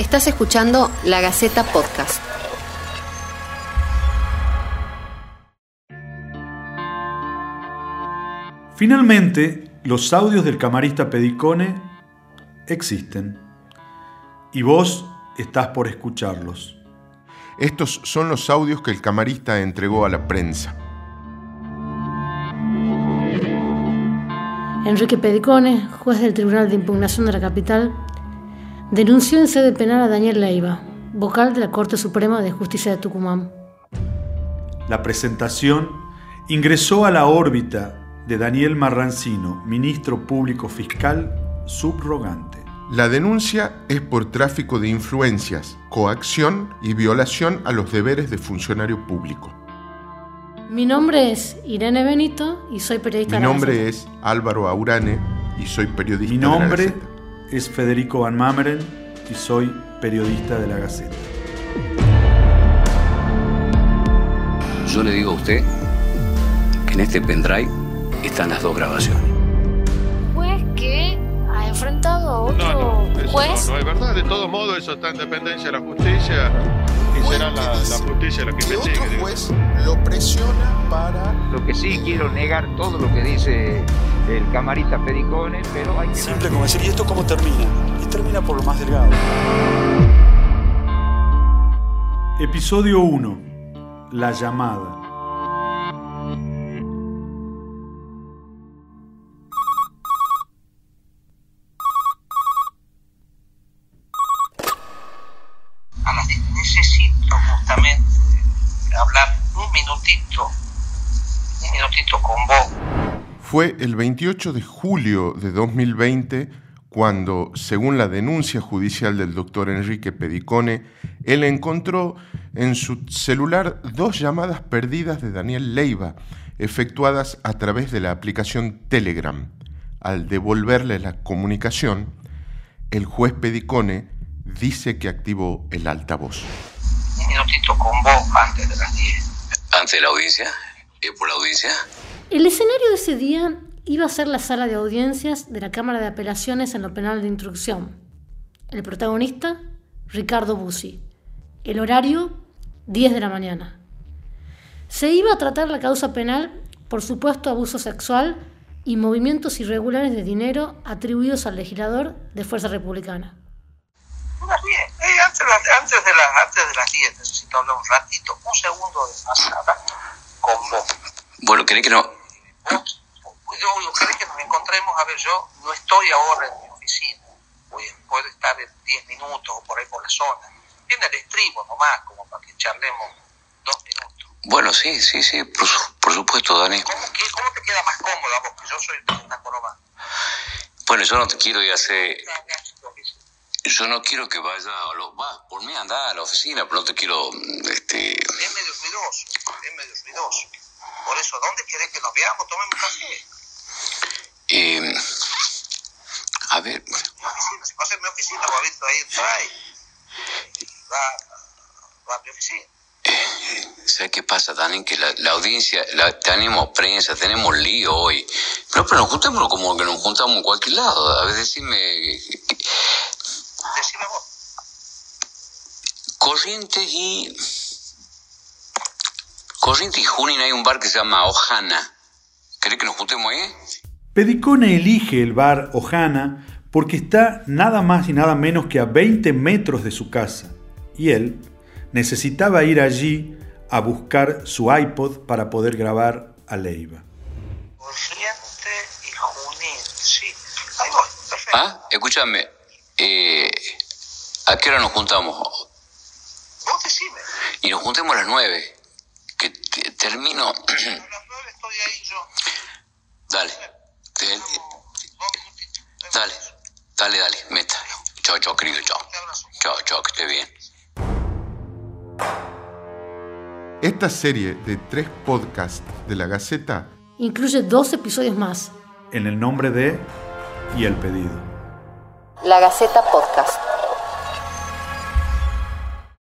Estás escuchando La Gaceta Podcast. Finalmente, los audios del camarista Pedicone existen y vos estás por escucharlos. Estos son los audios que el camarista entregó a la prensa. Enrique Pedicone, juez del Tribunal de Impugnación de la Capital, denunció en sede penal a Daniel Leiva, vocal de la Corte Suprema de Justicia de Tucumán. La presentación ingresó a la órbita de Daniel Marrancino, ministro público fiscal subrogante. La denuncia es por tráfico de influencias, coacción y violación a los deberes de funcionario público. Mi nombre es Irene Benito y soy periodista. Mi nombre es Álvaro Aurane y soy periodista. Mi nombre es Federico Van Mameren y soy periodista de la Gaceta. Yo le digo a usted que en este pendrive están las dos grabaciones. Juez que ha enfrentado a otro no, no, juez. No, no es verdad. De todos modos, eso está en dependencia de la justicia y será la, la, justicia la que que investigue. otro juez lo presiona para Lo que sí quiero negar todo lo que dice el camarista Pedicone, pero hay que Simple como decir, ¿y esto cómo termina? Y termina por lo más delgado. Episodio 1. La llamada. Necesito justamente hablar un minutito, un minutito con vos. Fue el 28 de julio de 2020 cuando, según la denuncia judicial del doctor Enrique Pedicone, él encontró en su celular dos llamadas perdidas de Daniel Leiva, efectuadas a través de la aplicación Telegram. Al devolverle la comunicación, el juez Pedicone dice que activó el altavoz. Un minutito con vos antes de las 10. Antes de la audiencia, ¿es por la audiencia? El escenario de ese día iba a ser la sala de audiencias de la Cámara de Apelaciones en lo penal de instrucción. El protagonista, Ricardo Bussi. El horario, 10 de la mañana. Se iba a tratar la causa penal por supuesto abuso sexual y movimientos irregulares de dinero atribuidos al legislador de Fuerza Republicana. Unas 10. Eh, antes, de las- antes, de las- antes de las 10 necesito hablar un ratito, un segundo de pasada con vos. Bueno, ¿querés que no? Vos, yo, yo querés que nos encontremos, a ver, yo no estoy ahora en mi oficina, Voy- puedo estar en 10 minutos o por ahí por la zona. Tiene el estribo nomás, como para que charlemos dos minutos. Bueno, sí, sí, sí, por, su- por supuesto, Dani. ¿Cómo, qué- cómo te queda más cómodo vos? Que yo soy está jorobado. Bueno, yo no te quiero ir a hacer... Yo no quiero que vaya a lo... Va, por mí anda a la oficina, pero no te quiero... Este... Es medio ruidoso, es medio ruidoso. Por eso, ¿dónde querés que nos veamos? Tomemos café. Eh, a ver, si pasa en mi oficina, va a ver ahí entrar y va, a mi oficina. ¿sabes qué pasa, Dani? Que la, la audiencia, la, tenemos prensa, tenemos lío hoy. Pero, pero juntémonos como que nos juntamos en cualquier lado. A ver, decime... Decime vos. Corrientes y... Corrientes y Junín hay un bar que se llama Ojana. ¿Querés que nos juntemos ahí? Pedicone elige el bar Ojana porque está nada más y nada menos que a 20 metros de su casa y él necesitaba ir allí a buscar su iPod para poder grabar a Leiva. Corriente y Junín, sí. Ahí voy, perfecto. Ah, escúchame. Eh, ¿A qué hora nos juntamos? Vos decime. Y nos juntemos a las nueve. Que te- termino... A las nueve estoy ahí yo. dale. Te- Dos minutitos. dale. Dale, dale. Meta. Chao, chao, querido. Chao. Chao, chao, que esté bien. Esta serie de tres podcasts de la Gaceta Incluye dos episodios más. En el nombre de y el pedido. La Gaceta Podcast.